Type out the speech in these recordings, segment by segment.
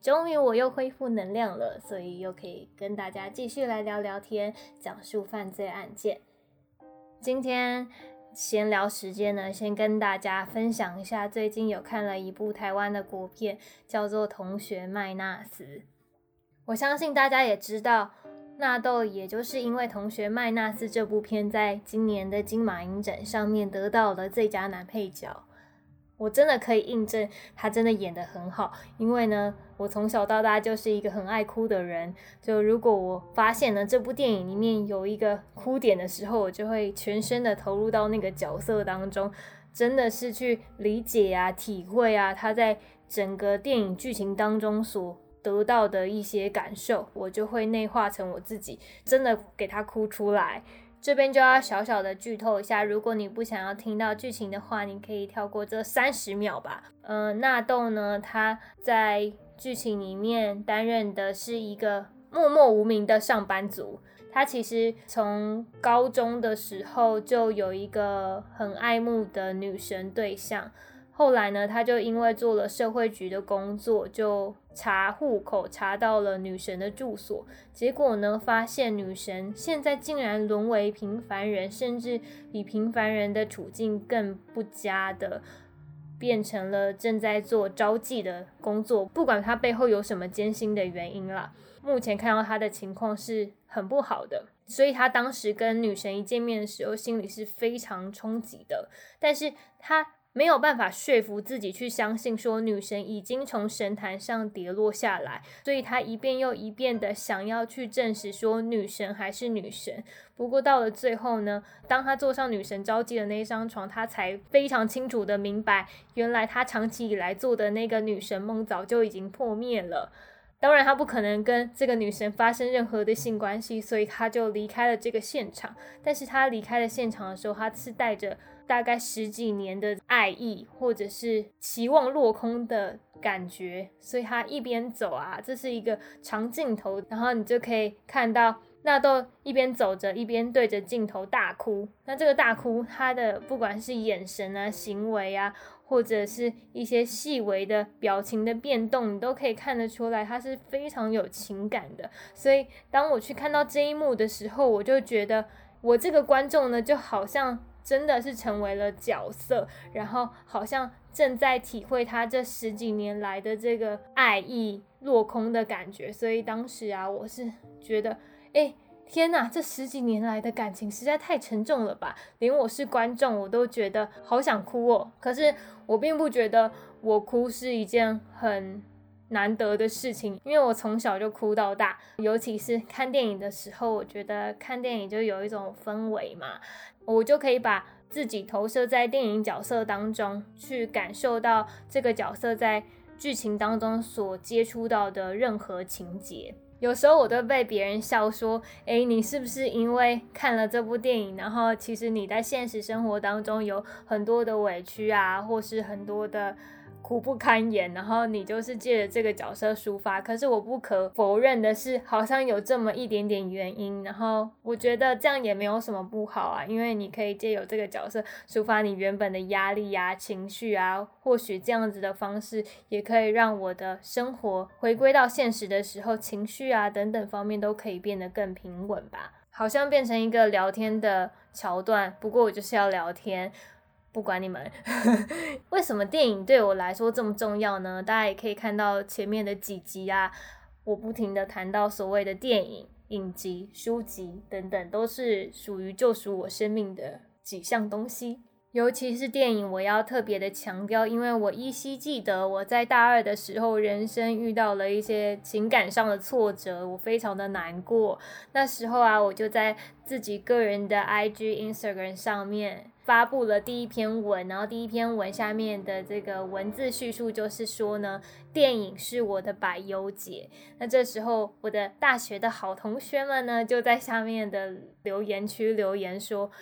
终于我又恢复能量了，所以又可以跟大家继续来聊聊天，讲述犯罪案件。今天闲聊时间呢，先跟大家分享一下，最近有看了一部台湾的国片，叫做《同学麦纳斯》。我相信大家也知道，纳豆也就是因为《同学麦纳斯》这部片，在今年的金马影展上面得到了最佳男配角。我真的可以印证，他真的演得很好。因为呢，我从小到大就是一个很爱哭的人。就如果我发现呢，这部电影里面有一个哭点的时候，我就会全身的投入到那个角色当中，真的是去理解啊、体会啊他在整个电影剧情当中所得到的一些感受，我就会内化成我自己，真的给他哭出来。这边就要小小的剧透一下，如果你不想要听到剧情的话，你可以跳过这三十秒吧。嗯，纳豆呢，他在剧情里面担任的是一个默默无名的上班族。他其实从高中的时候就有一个很爱慕的女神对象。后来呢，他就因为做了社会局的工作，就查户口查到了女神的住所。结果呢，发现女神现在竟然沦为平凡人，甚至比平凡人的处境更不佳的，变成了正在做招妓的工作。不管他背后有什么艰辛的原因啦，目前看到他的情况是很不好的。所以他当时跟女神一见面的时候，心里是非常冲击的。但是他。没有办法说服自己去相信，说女神已经从神坛上跌落下来，所以他一遍又一遍的想要去证实说女神还是女神。不过到了最后呢，当他坐上女神召集的那一张床，他才非常清楚的明白，原来他长期以来做的那个女神梦早就已经破灭了。当然，他不可能跟这个女神发生任何的性关系，所以他就离开了这个现场。但是他离开了现场的时候，他是带着。大概十几年的爱意，或者是期望落空的感觉，所以他一边走啊，这是一个长镜头，然后你就可以看到纳豆一边走着，一边对着镜头大哭。那这个大哭，他的不管是眼神啊、行为啊，或者是一些细微的表情的变动，你都可以看得出来，他是非常有情感的。所以当我去看到这一幕的时候，我就觉得我这个观众呢，就好像。真的是成为了角色，然后好像正在体会他这十几年来的这个爱意落空的感觉，所以当时啊，我是觉得，哎，天呐，这十几年来的感情实在太沉重了吧，连我是观众我都觉得好想哭哦。可是我并不觉得我哭是一件很。难得的事情，因为我从小就哭到大，尤其是看电影的时候，我觉得看电影就有一种氛围嘛，我就可以把自己投射在电影角色当中，去感受到这个角色在剧情当中所接触到的任何情节。有时候我都被别人笑说：“诶，你是不是因为看了这部电影，然后其实你在现实生活当中有很多的委屈啊，或是很多的。”苦不堪言，然后你就是借着这个角色抒发。可是我不可否认的是，好像有这么一点点原因。然后我觉得这样也没有什么不好啊，因为你可以借由这个角色抒发你原本的压力呀、情绪啊。或许这样子的方式也可以让我的生活回归到现实的时候，情绪啊等等方面都可以变得更平稳吧。好像变成一个聊天的桥段，不过我就是要聊天。不管你们 为什么电影对我来说这么重要呢？大家也可以看到前面的几集啊，我不停的谈到所谓的电影、影集、书籍等等，都是属于救赎我生命的几项东西。尤其是电影，我要特别的强调，因为我依稀记得我在大二的时候，人生遇到了一些情感上的挫折，我非常的难过。那时候啊，我就在自己个人的 IG、Instagram 上面发布了第一篇文，然后第一篇文下面的这个文字叙述就是说呢，电影是我的百忧解。那这时候，我的大学的好同学们呢，就在下面的留言区留言说。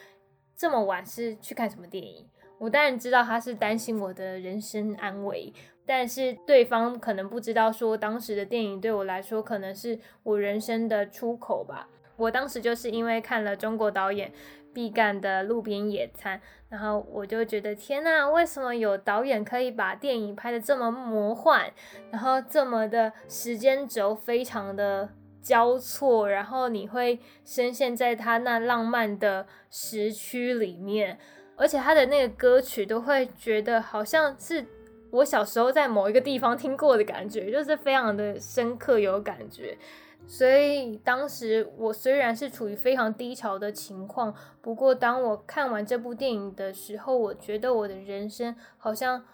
这么晚是去看什么电影？我当然知道他是担心我的人身安危，但是对方可能不知道，说当时的电影对我来说可能是我人生的出口吧。我当时就是因为看了中国导演毕赣的《路边野餐》，然后我就觉得天呐，为什么有导演可以把电影拍的这么魔幻，然后这么的时间轴非常的。交错，然后你会深陷在他那浪漫的时区里面，而且他的那个歌曲都会觉得好像是我小时候在某一个地方听过的感觉，就是非常的深刻有感觉。所以当时我虽然是处于非常低潮的情况，不过当我看完这部电影的时候，我觉得我的人生好像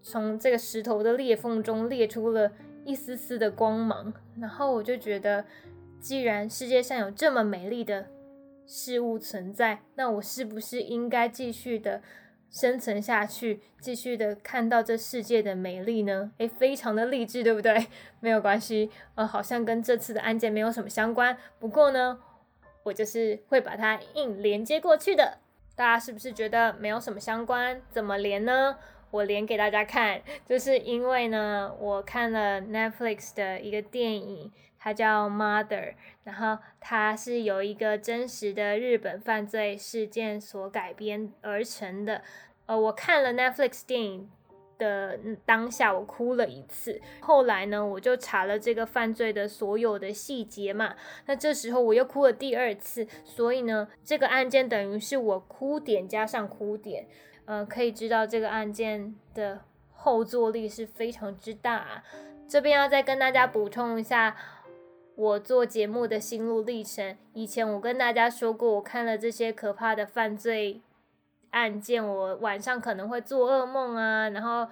从这个石头的裂缝中裂出了。一丝丝的光芒，然后我就觉得，既然世界上有这么美丽的事物存在，那我是不是应该继续的生存下去，继续的看到这世界的美丽呢？诶，非常的励志，对不对？没有关系，呃，好像跟这次的案件没有什么相关。不过呢，我就是会把它硬连接过去的。大家是不是觉得没有什么相关？怎么连呢？我连给大家看，就是因为呢，我看了 Netflix 的一个电影，它叫《Mother》，然后它是由一个真实的日本犯罪事件所改编而成的。呃，我看了 Netflix 电影的当下，我哭了一次。后来呢，我就查了这个犯罪的所有的细节嘛，那这时候我又哭了第二次。所以呢，这个案件等于是我哭点加上哭点。呃，可以知道这个案件的后坐力是非常之大。这边要再跟大家补充一下，我做节目的心路历程。以前我跟大家说过，我看了这些可怕的犯罪案件，我晚上可能会做噩梦啊，然后。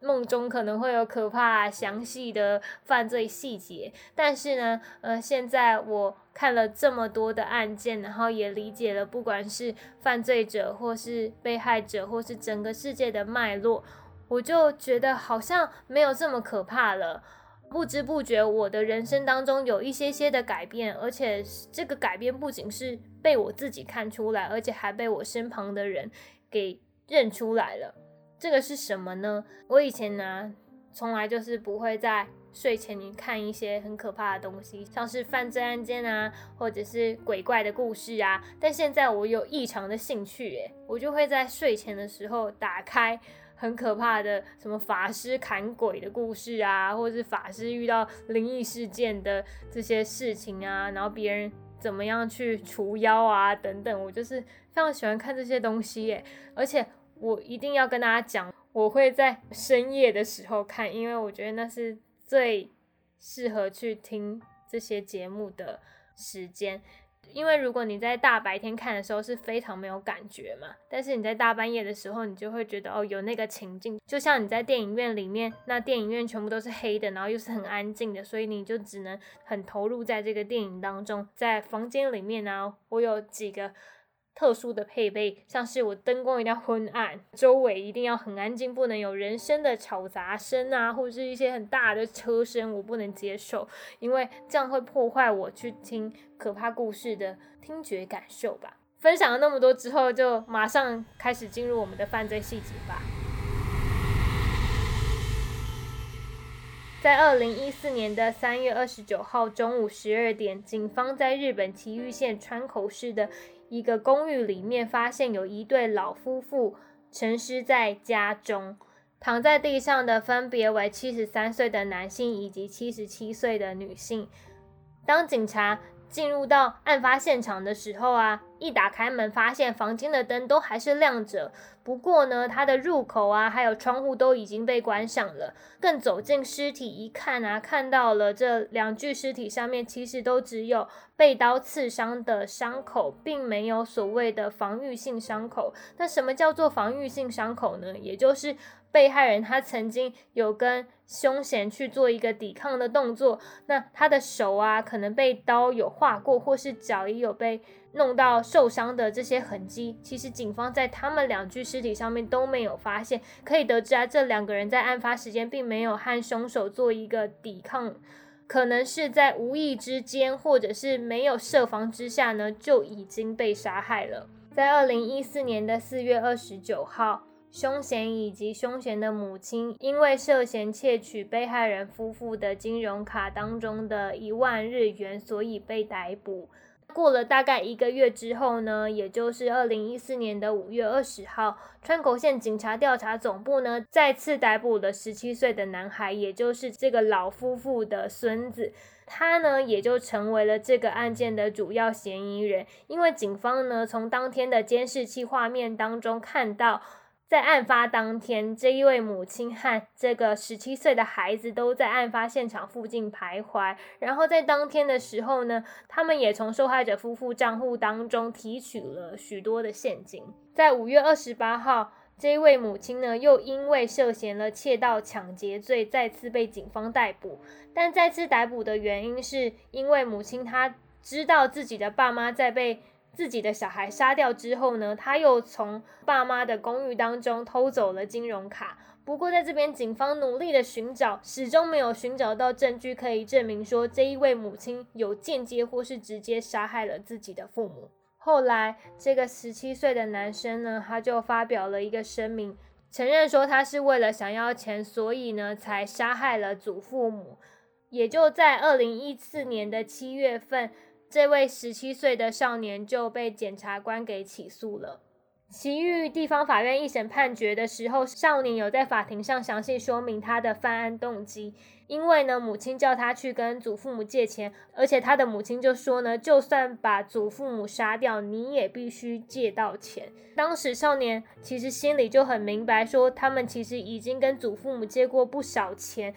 梦中可能会有可怕、详细的犯罪细节，但是呢，呃，现在我看了这么多的案件，然后也理解了，不管是犯罪者，或是被害者，或是整个世界的脉络，我就觉得好像没有这么可怕了。不知不觉，我的人生当中有一些些的改变，而且这个改变不仅是被我自己看出来，而且还被我身旁的人给认出来了。这个是什么呢？我以前呢，从来就是不会在睡前你看一些很可怕的东西，像是犯罪案件啊，或者是鬼怪的故事啊。但现在我有异常的兴趣，诶，我就会在睡前的时候打开很可怕的什么法师砍鬼的故事啊，或者是法师遇到灵异事件的这些事情啊，然后别人怎么样去除妖啊等等，我就是非常喜欢看这些东西，耶，而且。我一定要跟大家讲，我会在深夜的时候看，因为我觉得那是最适合去听这些节目的时间。因为如果你在大白天看的时候是非常没有感觉嘛，但是你在大半夜的时候，你就会觉得哦，有那个情境，就像你在电影院里面，那电影院全部都是黑的，然后又是很安静的，所以你就只能很投入在这个电影当中。在房间里面呢，我有几个。特殊的配备，像是我灯光一定要昏暗，周围一定要很安静，不能有人声的吵杂声啊，或者是一些很大的车声，我不能接受，因为这样会破坏我去听可怕故事的听觉感受吧。分享了那么多之后，就马上开始进入我们的犯罪细节吧。在二零一四年的三月二十九号中午十二点，警方在日本崎玉县川口市的。一个公寓里面发现有一对老夫妇沉尸在家中，躺在地上的分别为七十三岁的男性以及七十七岁的女性。当警察进入到案发现场的时候啊，一打开门，发现房间的灯都还是亮着。不过呢，它的入口啊，还有窗户都已经被关上了。更走进尸体一看啊，看到了这两具尸体上面其实都只有被刀刺伤的伤口，并没有所谓的防御性伤口。那什么叫做防御性伤口呢？也就是被害人他曾经有跟凶嫌去做一个抵抗的动作，那他的手啊可能被刀有划过，或是脚也有被。弄到受伤的这些痕迹，其实警方在他们两具尸体上面都没有发现。可以得知啊，这两个人在案发时间并没有和凶手做一个抵抗，可能是在无意之间，或者是没有设防之下呢，就已经被杀害了。在二零一四年的四月二十九号，凶嫌以及凶嫌的母亲因为涉嫌窃取被害人夫妇的金融卡当中的一万日元，所以被逮捕。过了大概一个月之后呢，也就是二零一四年的五月二十号，川口县警察调查总部呢再次逮捕了十七岁的男孩，也就是这个老夫妇的孙子，他呢也就成为了这个案件的主要嫌疑人，因为警方呢从当天的监视器画面当中看到。在案发当天，这一位母亲和这个十七岁的孩子都在案发现场附近徘徊。然后在当天的时候呢，他们也从受害者夫妇账户当中提取了许多的现金。在五月二十八号，这一位母亲呢，又因为涉嫌了窃盗抢劫罪，再次被警方逮捕。但再次逮捕的原因是因为母亲她知道自己的爸妈在被。自己的小孩杀掉之后呢，他又从爸妈的公寓当中偷走了金融卡。不过在这边，警方努力的寻找，始终没有寻找到证据可以证明说这一位母亲有间接或是直接杀害了自己的父母。后来，这个十七岁的男生呢，他就发表了一个声明，承认说他是为了想要钱，所以呢才杀害了祖父母。也就在二零一四年的七月份。这位十七岁的少年就被检察官给起诉了。其余地方法院一审判决的时候，少年有在法庭上详细说明他的犯案动机。因为呢，母亲叫他去跟祖父母借钱，而且他的母亲就说呢，就算把祖父母杀掉，你也必须借到钱。当时少年其实心里就很明白，说他们其实已经跟祖父母借过不少钱。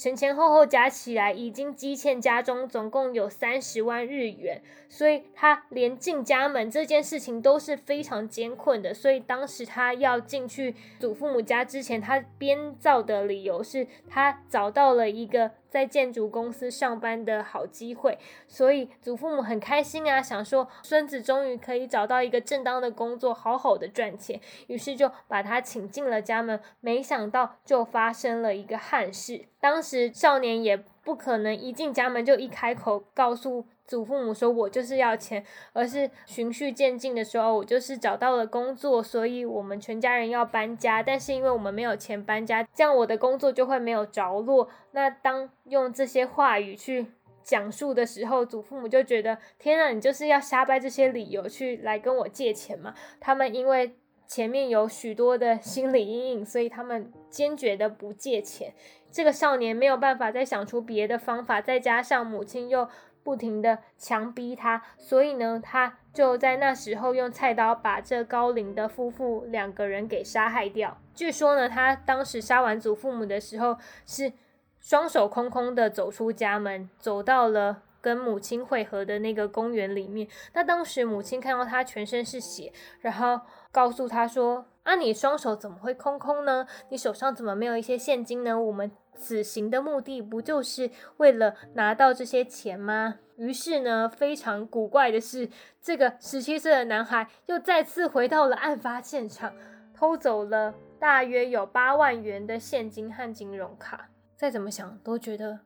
前前后后加起来，已经积欠家中总共有三十万日元，所以他连进家门这件事情都是非常艰困的。所以当时他要进去祖父母家之前，他编造的理由是他找到了一个。在建筑公司上班的好机会，所以祖父母很开心啊，想说孙子终于可以找到一个正当的工作，好好的赚钱，于是就把他请进了家门。没想到就发生了一个憾事，当时少年也不可能一进家门就一开口告诉。祖父母说：“我就是要钱，而是循序渐进的时候，我就是找到了工作，所以我们全家人要搬家。但是因为我们没有钱搬家，这样我的工作就会没有着落。那当用这些话语去讲述的时候，祖父母就觉得：天啊，你就是要瞎掰这些理由去来跟我借钱嘛？他们因为前面有许多的心理阴影，所以他们坚决的不借钱。这个少年没有办法再想出别的方法，再加上母亲又。”不停的强逼他，所以呢，他就在那时候用菜刀把这高龄的夫妇两个人给杀害掉。据说呢，他当时杀完祖父母的时候，是双手空空的走出家门，走到了跟母亲会合的那个公园里面。那当时母亲看到他全身是血，然后告诉他说：“啊，你双手怎么会空空呢？你手上怎么没有一些现金呢？我们。”此行的目的不就是为了拿到这些钱吗？于是呢，非常古怪的是，这个十七岁的男孩又再次回到了案发现场，偷走了大约有八万元的现金和金融卡。再怎么想都觉得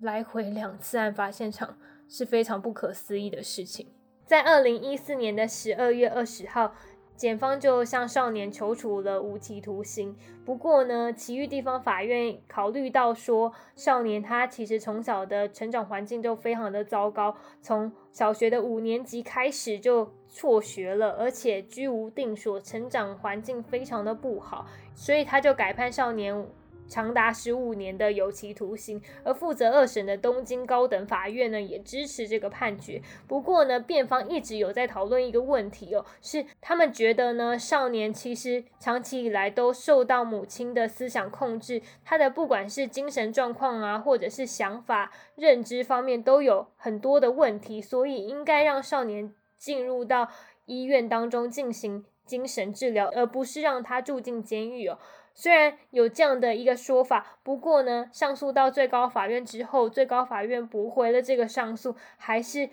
来回两次案发现场是非常不可思议的事情。在二零一四年的十二月二十号。检方就向少年求处了无期徒刑。不过呢，其余地方法院考虑到说，少年他其实从小的成长环境就非常的糟糕，从小学的五年级开始就辍学了，而且居无定所，成长环境非常的不好，所以他就改判少年长达十五年的有期徒刑，而负责二审的东京高等法院呢，也支持这个判决。不过呢，辩方一直有在讨论一个问题哦，是他们觉得呢，少年其实长期以来都受到母亲的思想控制，他的不管是精神状况啊，或者是想法、认知方面都有很多的问题，所以应该让少年进入到医院当中进行精神治疗，而不是让他住进监狱哦。虽然有这样的一个说法，不过呢，上诉到最高法院之后，最高法院驳回了这个上诉，还是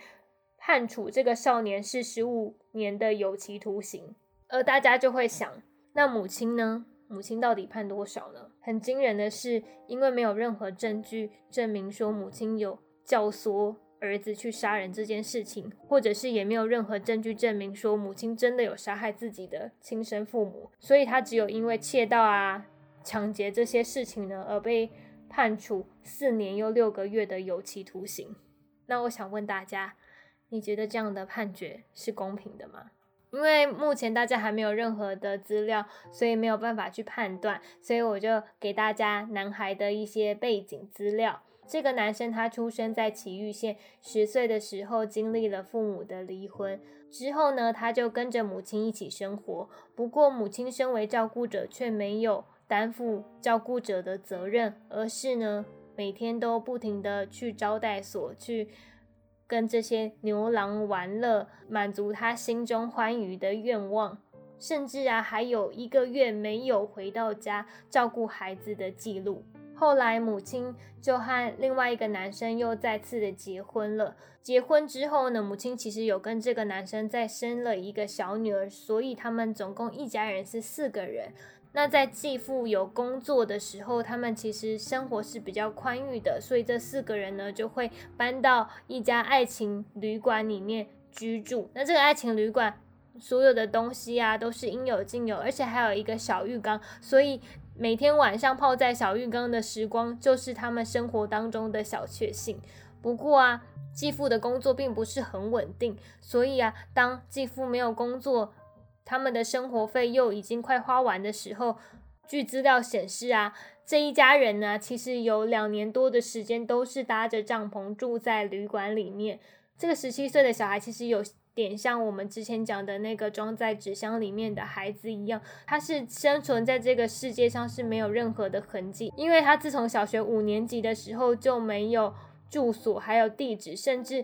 判处这个少年是十五年的有期徒刑。而大家就会想，那母亲呢？母亲到底判多少呢？很惊人的是，因为没有任何证据证明说母亲有教唆。儿子去杀人这件事情，或者是也没有任何证据证明说母亲真的有杀害自己的亲生父母，所以他只有因为窃盗啊、抢劫这些事情呢，而被判处四年又六个月的有期徒刑。那我想问大家，你觉得这样的判决是公平的吗？因为目前大家还没有任何的资料，所以没有办法去判断，所以我就给大家男孩的一些背景资料。这个男生他出生在奇玉县，十岁的时候经历了父母的离婚，之后呢，他就跟着母亲一起生活。不过母亲身为照顾者，却没有担负照顾者的责任，而是呢，每天都不停的去招待所去跟这些牛郎玩乐，满足他心中欢愉的愿望，甚至啊，还有一个月没有回到家照顾孩子的记录。后来，母亲就和另外一个男生又再次的结婚了。结婚之后呢，母亲其实有跟这个男生再生了一个小女儿，所以他们总共一家人是四个人。那在继父有工作的时候，他们其实生活是比较宽裕的，所以这四个人呢就会搬到一家爱情旅馆里面居住。那这个爱情旅馆所有的东西啊都是应有尽有，而且还有一个小浴缸，所以。每天晚上泡在小浴缸的时光，就是他们生活当中的小确幸。不过啊，继父的工作并不是很稳定，所以啊，当继父没有工作，他们的生活费又已经快花完的时候，据资料显示啊，这一家人呢，其实有两年多的时间都是搭着帐篷住在旅馆里面。这个十七岁的小孩其实有。点像我们之前讲的那个装在纸箱里面的孩子一样，他是生存在这个世界上是没有任何的痕迹，因为他自从小学五年级的时候就没有住所，还有地址，甚至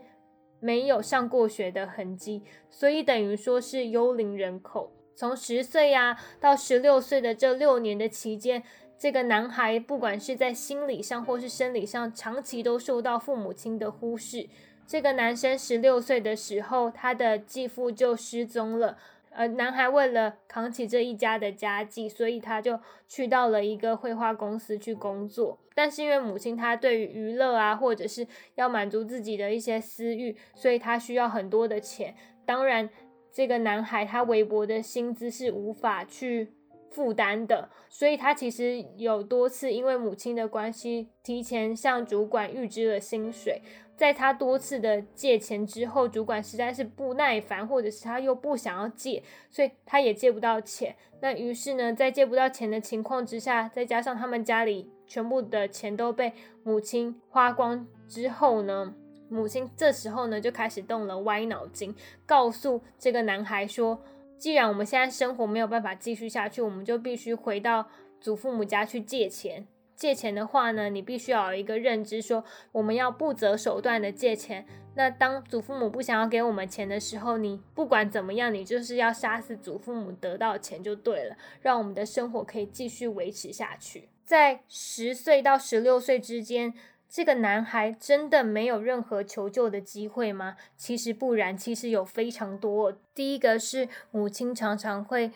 没有上过学的痕迹，所以等于说是幽灵人口。从十岁呀到十六岁的这六年的期间，这个男孩不管是在心理上或是生理上，长期都受到父母亲的忽视。这个男生十六岁的时候，他的继父就失踪了。呃，男孩为了扛起这一家的家计，所以他就去到了一个绘画公司去工作。但是因为母亲她对于娱乐啊，或者是要满足自己的一些私欲，所以他需要很多的钱。当然，这个男孩他微薄的薪资是无法去负担的，所以他其实有多次因为母亲的关系，提前向主管预支了薪水。在他多次的借钱之后，主管实在是不耐烦，或者是他又不想要借，所以他也借不到钱。那于是呢，在借不到钱的情况之下，再加上他们家里全部的钱都被母亲花光之后呢，母亲这时候呢就开始动了歪脑筋，告诉这个男孩说：“既然我们现在生活没有办法继续下去，我们就必须回到祖父母家去借钱。”借钱的话呢，你必须要有一个认知，说我们要不择手段的借钱。那当祖父母不想要给我们钱的时候，你不管怎么样，你就是要杀死祖父母得到钱就对了，让我们的生活可以继续维持下去。在十岁到十六岁之间，这个男孩真的没有任何求救的机会吗？其实不然，其实有非常多。第一个是母亲常常会。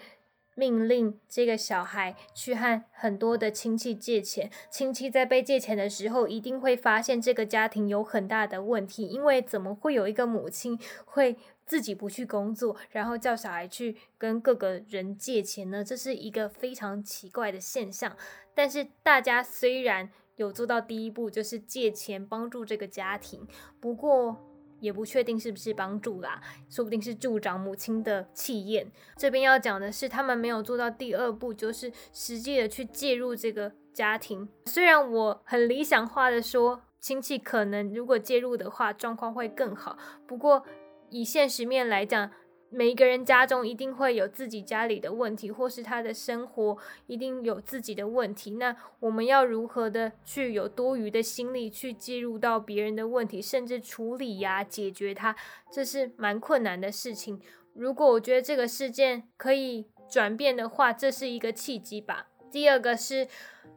命令这个小孩去和很多的亲戚借钱，亲戚在被借钱的时候，一定会发现这个家庭有很大的问题，因为怎么会有一个母亲会自己不去工作，然后叫小孩去跟各个人借钱呢？这是一个非常奇怪的现象。但是大家虽然有做到第一步，就是借钱帮助这个家庭，不过。也不确定是不是帮助啦，说不定是助长母亲的气焰。这边要讲的是，他们没有做到第二步，就是实际的去介入这个家庭。虽然我很理想化的说，亲戚可能如果介入的话，状况会更好。不过以现实面来讲，每一个人家中一定会有自己家里的问题，或是他的生活一定有自己的问题。那我们要如何的去有多余的心力去介入到别人的问题，甚至处理呀、解决它，这是蛮困难的事情。如果我觉得这个事件可以转变的话，这是一个契机吧。第二个是。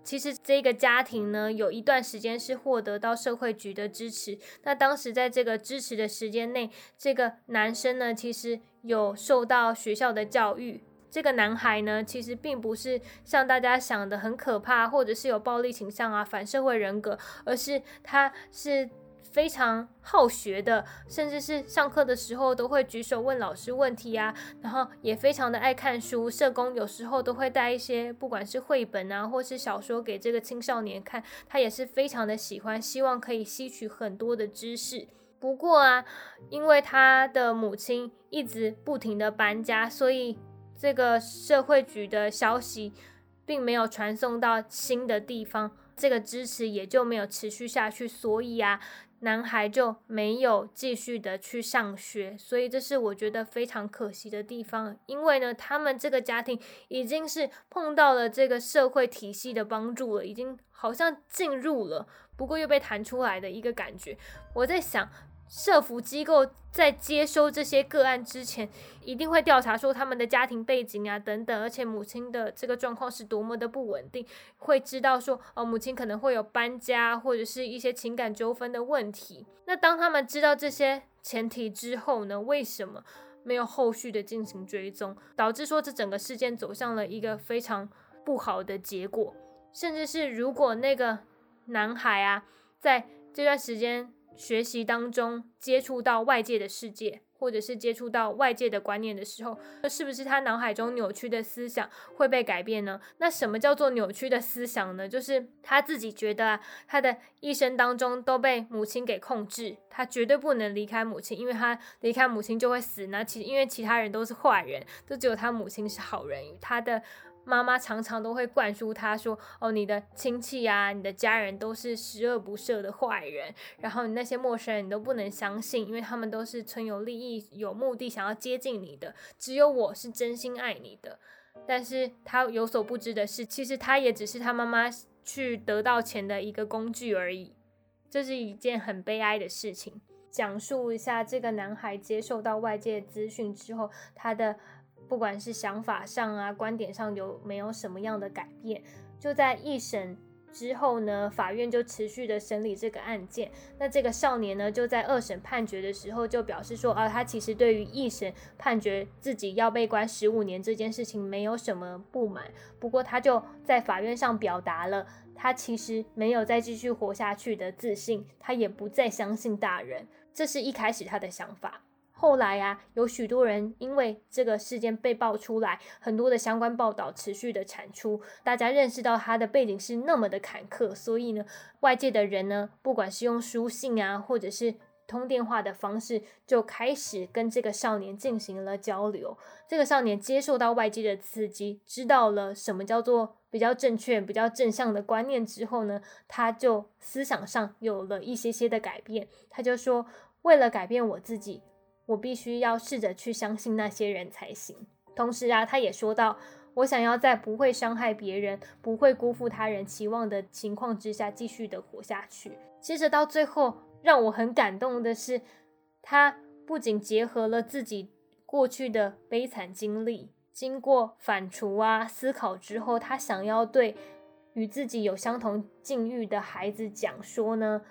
其实这个家庭呢，有一段时间是获得到社会局的支持。那当时在这个支持的时间内，这个男生呢，其实有受到学校的教育。这个男孩呢，其实并不是像大家想的很可怕，或者是有暴力倾向啊、反社会人格，而是他是。非常好学的，甚至是上课的时候都会举手问老师问题啊，然后也非常的爱看书。社工有时候都会带一些不管是绘本啊，或是小说给这个青少年看，他也是非常的喜欢，希望可以吸取很多的知识。不过啊，因为他的母亲一直不停的搬家，所以这个社会局的消息并没有传送到新的地方，这个支持也就没有持续下去。所以啊。男孩就没有继续的去上学，所以这是我觉得非常可惜的地方。因为呢，他们这个家庭已经是碰到了这个社会体系的帮助了，已经好像进入了，不过又被弹出来的一个感觉。我在想。社服机构在接收这些个案之前，一定会调查说他们的家庭背景啊等等，而且母亲的这个状况是多么的不稳定，会知道说哦，母亲可能会有搬家或者是一些情感纠纷的问题。那当他们知道这些前提之后呢，为什么没有后续的进行追踪，导致说这整个事件走向了一个非常不好的结果？甚至是如果那个男孩啊，在这段时间。学习当中接触到外界的世界，或者是接触到外界的观念的时候，那是不是他脑海中扭曲的思想会被改变呢？那什么叫做扭曲的思想呢？就是他自己觉得他的一生当中都被母亲给控制，他绝对不能离开母亲，因为他离开母亲就会死。那其因为其他人都是坏人，就只有他母亲是好人，他的。妈妈常常都会灌输他说：“哦，你的亲戚啊，你的家人都是十恶不赦的坏人，然后你那些陌生人你都不能相信，因为他们都是存有利益、有目的想要接近你的。只有我是真心爱你的。”但是他有所不知的是，其实他也只是他妈妈去得到钱的一个工具而已。这是一件很悲哀的事情。讲述一下这个男孩接受到外界资讯之后，他的。不管是想法上啊，观点上有没有什么样的改变？就在一审之后呢，法院就持续的审理这个案件。那这个少年呢，就在二审判决的时候就表示说，啊，他其实对于一审判决自己要被关十五年这件事情没有什么不满。不过他就在法院上表达了，他其实没有再继续活下去的自信，他也不再相信大人。这是一开始他的想法。后来呀，有许多人因为这个事件被爆出来，很多的相关报道持续的产出，大家认识到他的背景是那么的坎坷，所以呢，外界的人呢，不管是用书信啊，或者是通电话的方式，就开始跟这个少年进行了交流。这个少年接受到外界的刺激，知道了什么叫做比较正确、比较正向的观念之后呢，他就思想上有了一些些的改变。他就说，为了改变我自己。我必须要试着去相信那些人才行。同时啊，他也说到，我想要在不会伤害别人、不会辜负他人期望的情况之下，继续的活下去。接着到最后，让我很感动的是，他不仅结合了自己过去的悲惨经历，经过反刍啊思考之后，他想要对与自己有相同境遇的孩子讲说呢。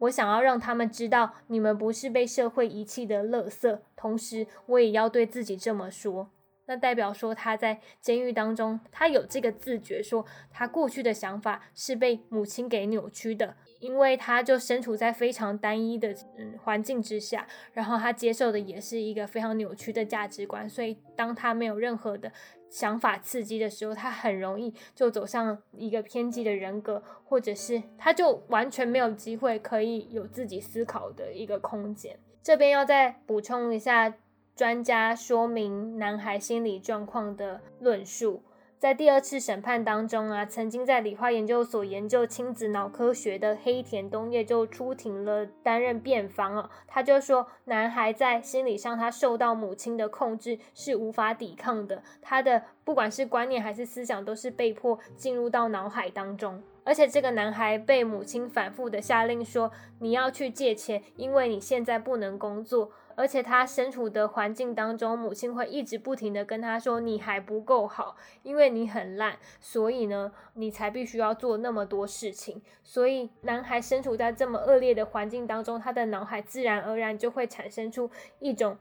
我想要让他们知道，你们不是被社会遗弃的垃圾。同时，我也要对自己这么说。那代表说他在监狱当中，他有这个自觉，说他过去的想法是被母亲给扭曲的，因为他就身处在非常单一的嗯环境之下，然后他接受的也是一个非常扭曲的价值观，所以当他没有任何的。想法刺激的时候，他很容易就走向一个偏激的人格，或者是他就完全没有机会可以有自己思考的一个空间。这边要再补充一下，专家说明男孩心理状况的论述，在第二次审判当中啊，曾经在理化研究所研究亲子脑科学的黑田东叶就出庭了，担任辩方啊。他就说，男孩在心理上他受到母亲的控制是无法抵抗的，他的不管是观念还是思想都是被迫进入到脑海当中。而且这个男孩被母亲反复的下令说，你要去借钱，因为你现在不能工作。而且他身处的环境当中，母亲会一直不停的跟他说：“你还不够好，因为你很烂，所以呢，你才必须要做那么多事情。”所以，男孩身处在这么恶劣的环境当中，他的脑海自然而然就会产生出一种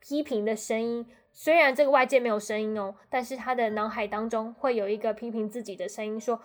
批评的声音。虽然这个外界没有声音哦，但是他的脑海当中会有一个批评自己的声音，说：“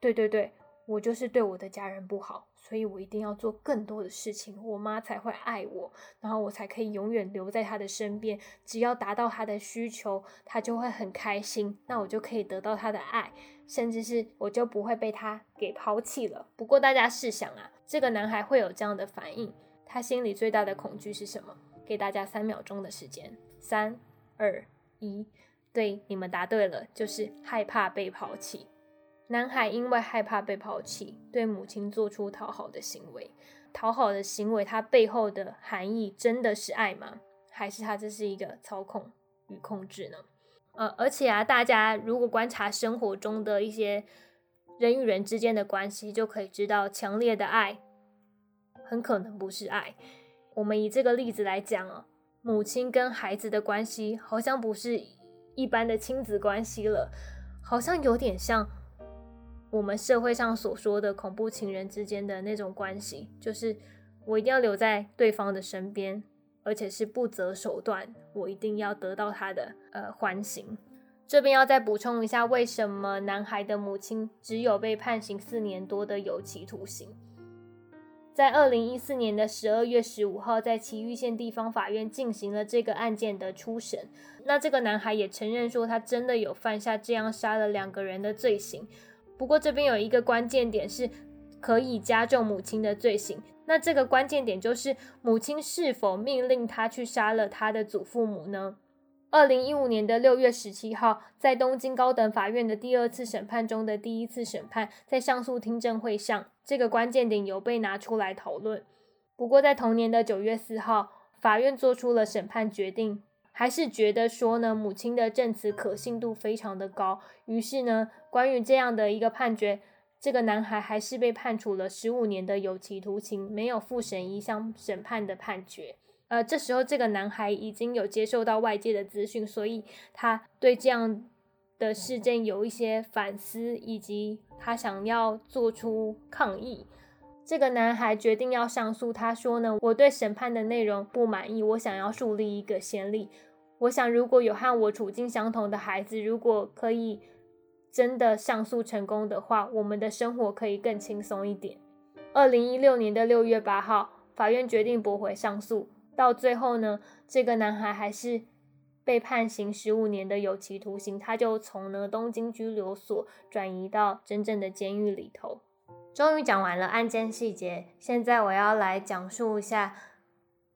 对对对，我就是对我的家人不好。”所以我一定要做更多的事情，我妈才会爱我，然后我才可以永远留在她的身边。只要达到她的需求，她就会很开心，那我就可以得到她的爱，甚至是我就不会被她给抛弃了。不过大家试想啊，这个男孩会有这样的反应，他心里最大的恐惧是什么？给大家三秒钟的时间，三、二、一，对，你们答对了，就是害怕被抛弃。男孩因为害怕被抛弃，对母亲做出讨好的行为。讨好的行为，它背后的含义真的是爱吗？还是他这是一个操控与控制呢？呃，而且啊，大家如果观察生活中的一些人与人之间的关系，就可以知道，强烈的爱很可能不是爱。我们以这个例子来讲啊，母亲跟孩子的关系好像不是一般的亲子关系了，好像有点像。我们社会上所说的恐怖情人之间的那种关系，就是我一定要留在对方的身边，而且是不择手段，我一定要得到他的呃欢心。这边要再补充一下，为什么男孩的母亲只有被判刑四年多的有期徒刑？在二零一四年的十二月十五号，在崎玉县地方法院进行了这个案件的初审。那这个男孩也承认说，他真的有犯下这样杀了两个人的罪行。不过这边有一个关键点是，可以加重母亲的罪行。那这个关键点就是母亲是否命令他去杀了他的祖父母呢？二零一五年的六月十七号，在东京高等法院的第二次审判中的第一次审判，在上诉听证会上，这个关键点有被拿出来讨论。不过在同年的九月四号，法院做出了审判决定。还是觉得说呢，母亲的证词可信度非常的高，于是呢，关于这样的一个判决，这个男孩还是被判处了十五年的有期徒刑，没有复审一项审判的判决。呃，这时候这个男孩已经有接受到外界的资讯，所以他对这样的事件有一些反思，以及他想要做出抗议。这个男孩决定要上诉。他说呢，我对审判的内容不满意，我想要树立一个先例。我想，如果有和我处境相同的孩子，如果可以真的上诉成功的话，我们的生活可以更轻松一点。二零一六年的六月八号，法院决定驳回上诉。到最后呢，这个男孩还是被判刑十五年的有期徒刑，他就从呢东京拘留所转移到真正的监狱里头。终于讲完了案件细节，现在我要来讲述一下，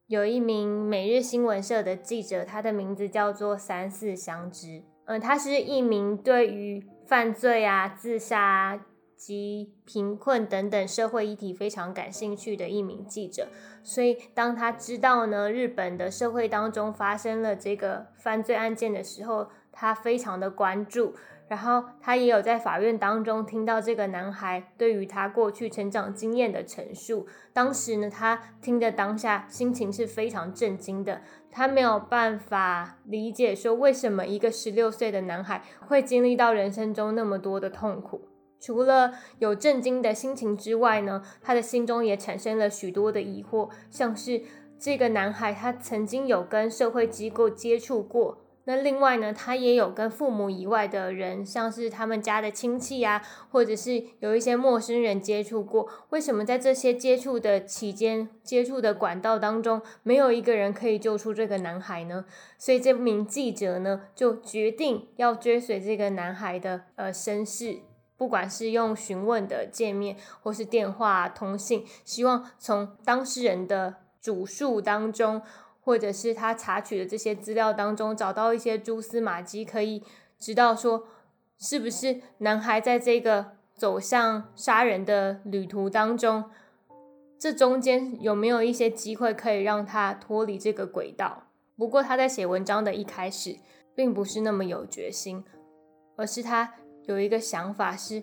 有一名每日新闻社的记者，他的名字叫做三四相知。嗯，他是一名对于犯罪啊、自杀及贫困等等社会议题非常感兴趣的一名记者。所以，当他知道呢日本的社会当中发生了这个犯罪案件的时候，他非常的关注。然后他也有在法院当中听到这个男孩对于他过去成长经验的陈述。当时呢，他听的当下心情是非常震惊的。他没有办法理解说为什么一个十六岁的男孩会经历到人生中那么多的痛苦。除了有震惊的心情之外呢，他的心中也产生了许多的疑惑，像是这个男孩他曾经有跟社会机构接触过。那另外呢，他也有跟父母以外的人，像是他们家的亲戚啊，或者是有一些陌生人接触过。为什么在这些接触的期间、接触的管道当中，没有一个人可以救出这个男孩呢？所以这名记者呢，就决定要追随这个男孩的呃身世，不管是用询问的界面，或是电话通信，希望从当事人的主述当中。或者是他查取的这些资料当中找到一些蛛丝马迹，可以知道说是不是男孩在这个走向杀人的旅途当中，这中间有没有一些机会可以让他脱离这个轨道？不过他在写文章的一开始，并不是那么有决心，而是他有一个想法是。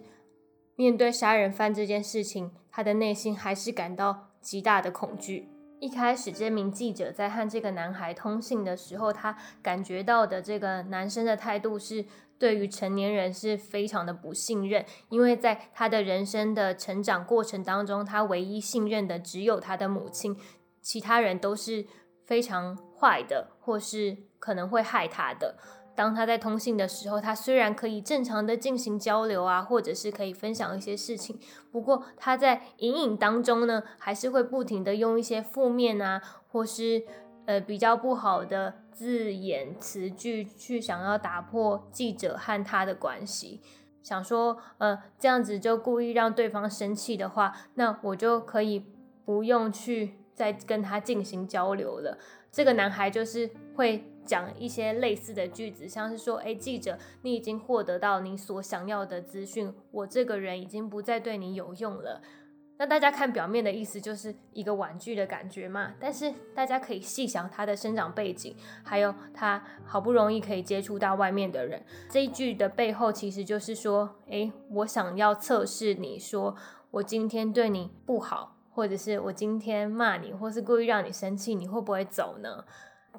面对杀人犯这件事情，他的内心还是感到极大的恐惧。一开始，这名记者在和这个男孩通信的时候，他感觉到的这个男生的态度是对于成年人是非常的不信任，因为在他的人生的成长过程当中，他唯一信任的只有他的母亲，其他人都是非常坏的，或是可能会害他的。当他在通信的时候，他虽然可以正常的进行交流啊，或者是可以分享一些事情，不过他在隐隐当中呢，还是会不停的用一些负面啊，或是呃比较不好的字眼词句去想要打破记者和他的关系，想说呃这样子就故意让对方生气的话，那我就可以不用去在跟他进行交流了。这个男孩就是会。讲一些类似的句子，像是说：“哎，记者，你已经获得到你所想要的资讯，我这个人已经不再对你有用了。”那大家看表面的意思就是一个玩具的感觉嘛。但是大家可以细想他的生长背景，还有他好不容易可以接触到外面的人，这一句的背后其实就是说：“哎，我想要测试你，说我今天对你不好，或者是我今天骂你，或是故意让你生气，你会不会走呢？”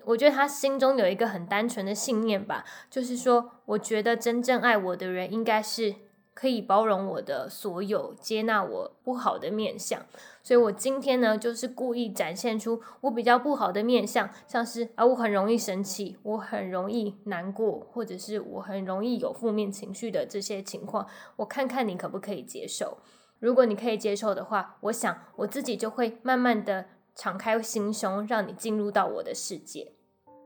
我觉得他心中有一个很单纯的信念吧，就是说，我觉得真正爱我的人应该是可以包容我的所有，接纳我不好的面相。所以我今天呢，就是故意展现出我比较不好的面相，像是啊，我很容易生气，我很容易难过，或者是我很容易有负面情绪的这些情况，我看看你可不可以接受。如果你可以接受的话，我想我自己就会慢慢的。敞开心胸，让你进入到我的世界。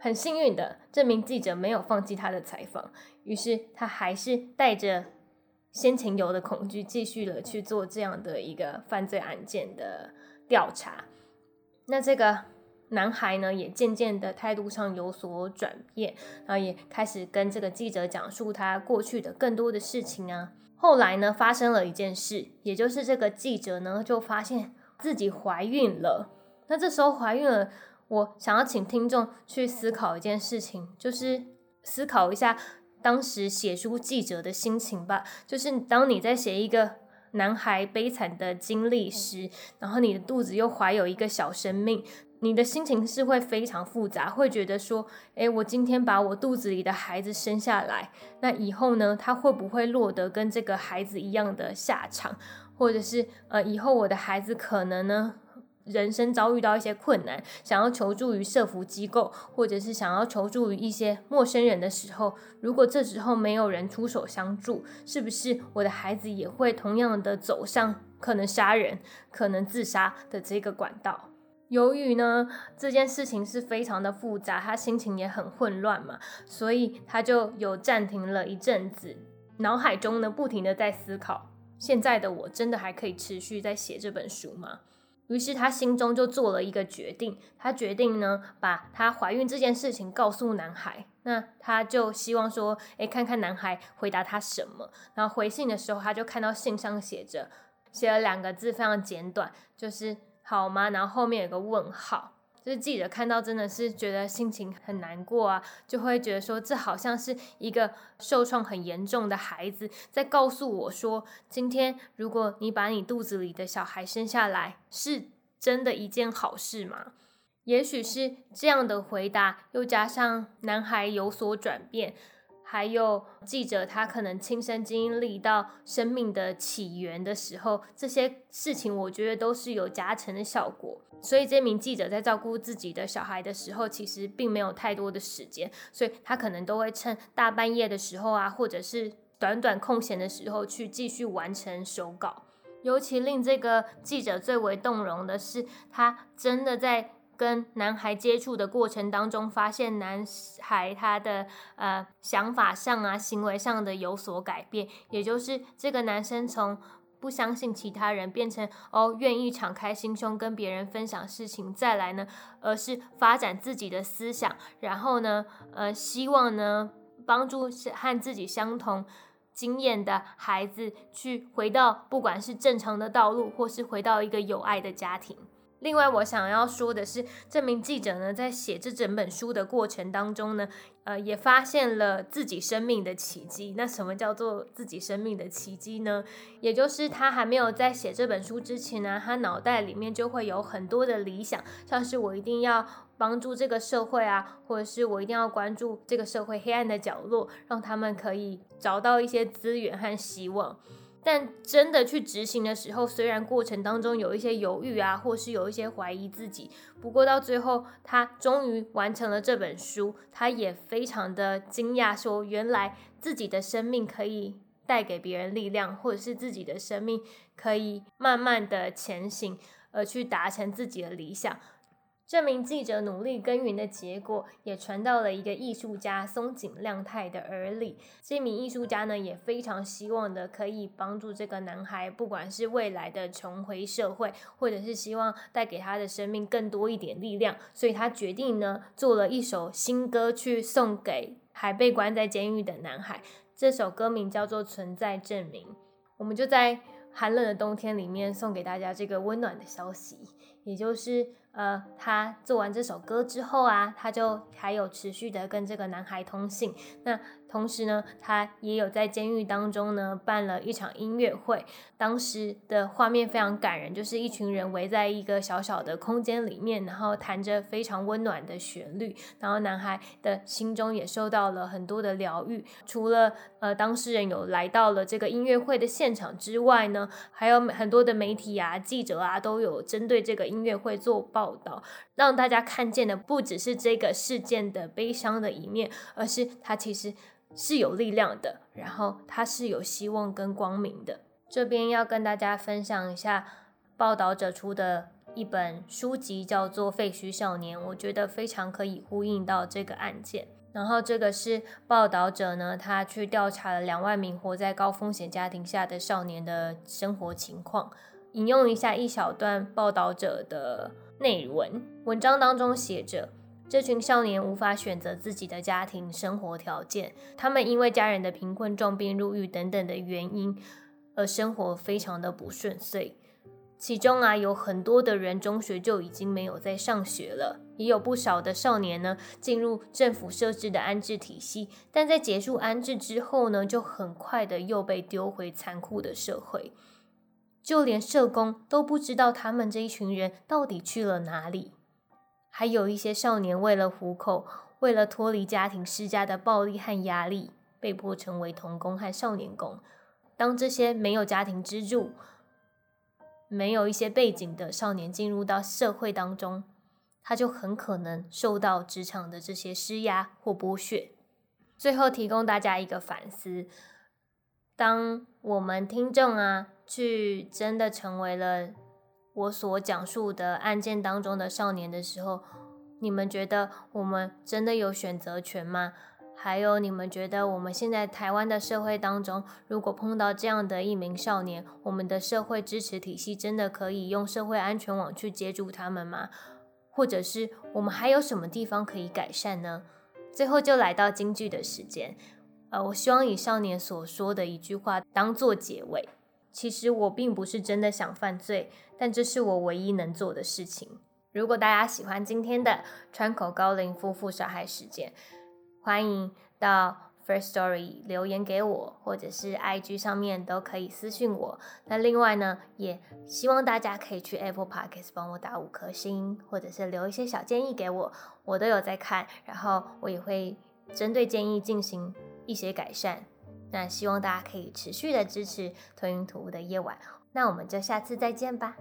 很幸运的，这名记者没有放弃他的采访，于是他还是带着先前有的恐惧，继续了去做这样的一个犯罪案件的调查。那这个男孩呢，也渐渐的态度上有所转变，然后也开始跟这个记者讲述他过去的更多的事情啊。后来呢，发生了一件事，也就是这个记者呢，就发现自己怀孕了。那这时候怀孕了，我想要请听众去思考一件事情，就是思考一下当时写书记者的心情吧。就是当你在写一个男孩悲惨的经历时，然后你的肚子又怀有一个小生命，你的心情是会非常复杂，会觉得说，诶，我今天把我肚子里的孩子生下来，那以后呢，他会不会落得跟这个孩子一样的下场？或者是呃，以后我的孩子可能呢？人生遭遇到一些困难，想要求助于社福机构，或者是想要求助于一些陌生人的时候，如果这时候没有人出手相助，是不是我的孩子也会同样的走上可能杀人、可能自杀的这个管道？由于呢这件事情是非常的复杂，他心情也很混乱嘛，所以他就有暂停了一阵子，脑海中呢不停的在思考：现在的我真的还可以持续在写这本书吗？于是他心中就做了一个决定，他决定呢，把她怀孕这件事情告诉男孩。那他就希望说，诶，看看男孩回答他什么。然后回信的时候，他就看到信上写着，写了两个字，非常简短，就是“好吗”，然后后面有个问号。就是记者看到真的是觉得心情很难过啊，就会觉得说这好像是一个受创很严重的孩子在告诉我说，今天如果你把你肚子里的小孩生下来，是真的一件好事吗？也许是这样的回答，又加上男孩有所转变。还有记者，他可能亲身经历到生命的起源的时候，这些事情我觉得都是有加成的效果。所以这名记者在照顾自己的小孩的时候，其实并没有太多的时间，所以他可能都会趁大半夜的时候啊，或者是短短空闲的时候去继续完成手稿。尤其令这个记者最为动容的是，他真的在。跟男孩接触的过程当中，发现男孩他的呃想法上啊、行为上的有所改变，也就是这个男生从不相信其他人，变成哦愿意敞开心胸跟别人分享事情，再来呢，而是发展自己的思想，然后呢，呃，希望呢帮助和自己相同经验的孩子去回到不管是正常的道路，或是回到一个有爱的家庭。另外，我想要说的是，这名记者呢，在写这整本书的过程当中呢，呃，也发现了自己生命的奇迹。那什么叫做自己生命的奇迹呢？也就是他还没有在写这本书之前呢，他脑袋里面就会有很多的理想，像是我一定要帮助这个社会啊，或者是我一定要关注这个社会黑暗的角落，让他们可以找到一些资源和希望。但真的去执行的时候，虽然过程当中有一些犹豫啊，或是有一些怀疑自己，不过到最后他终于完成了这本书，他也非常的惊讶，说原来自己的生命可以带给别人力量，或者是自己的生命可以慢慢的前行，而去达成自己的理想。这名记者努力耕耘的结果，也传到了一个艺术家松井亮太的耳里。这名艺术家呢，也非常希望的可以帮助这个男孩，不管是未来的重回社会，或者是希望带给他的生命更多一点力量，所以他决定呢，做了一首新歌去送给还被关在监狱的男孩。这首歌名叫做《存在证明》。我们就在寒冷的冬天里面送给大家这个温暖的消息，也就是。呃，他做完这首歌之后啊，他就还有持续的跟这个男孩通信。那同时呢，他也有在监狱当中呢办了一场音乐会。当时的画面非常感人，就是一群人围在一个小小的空间里面，然后弹着非常温暖的旋律。然后男孩的心中也受到了很多的疗愈。除了呃当事人有来到了这个音乐会的现场之外呢，还有很多的媒体啊、记者啊都有针对这个音乐会做报。道让大家看见的不只是这个事件的悲伤的一面，而是他其实是有力量的，然后它是有希望跟光明的。这边要跟大家分享一下报道者出的一本书籍，叫做《废墟少年》，我觉得非常可以呼应到这个案件。然后这个是报道者呢，他去调查了两万名活在高风险家庭下的少年的生活情况，引用一下一小段报道者的。内文文章当中写着，这群少年无法选择自己的家庭生活条件，他们因为家人的贫困、重病、入狱等等的原因，而生活非常的不顺遂。其中啊，有很多的人中学就已经没有在上学了，也有不少的少年呢进入政府设置的安置体系，但在结束安置之后呢，就很快的又被丢回残酷的社会。就连社工都不知道他们这一群人到底去了哪里。还有一些少年为了糊口，为了脱离家庭施加的暴力和压力，被迫成为童工和少年工。当这些没有家庭支柱、没有一些背景的少年进入到社会当中，他就很可能受到职场的这些施压或剥削。最后提供大家一个反思：当我们听众啊。去真的成为了我所讲述的案件当中的少年的时候，你们觉得我们真的有选择权吗？还有，你们觉得我们现在台湾的社会当中，如果碰到这样的一名少年，我们的社会支持体系真的可以用社会安全网去接住他们吗？或者是我们还有什么地方可以改善呢？最后就来到京剧的时间，呃，我希望以少年所说的一句话当做结尾。其实我并不是真的想犯罪，但这是我唯一能做的事情。如果大家喜欢今天的川口高龄夫妇杀害事件，欢迎到 First Story 留言给我，或者是 IG 上面都可以私信我。那另外呢，也希望大家可以去 Apple Podcast 帮我打五颗星，或者是留一些小建议给我，我都有在看，然后我也会针对建议进行一些改善。那希望大家可以持续的支持吞云吐雾的夜晚，那我们就下次再见吧。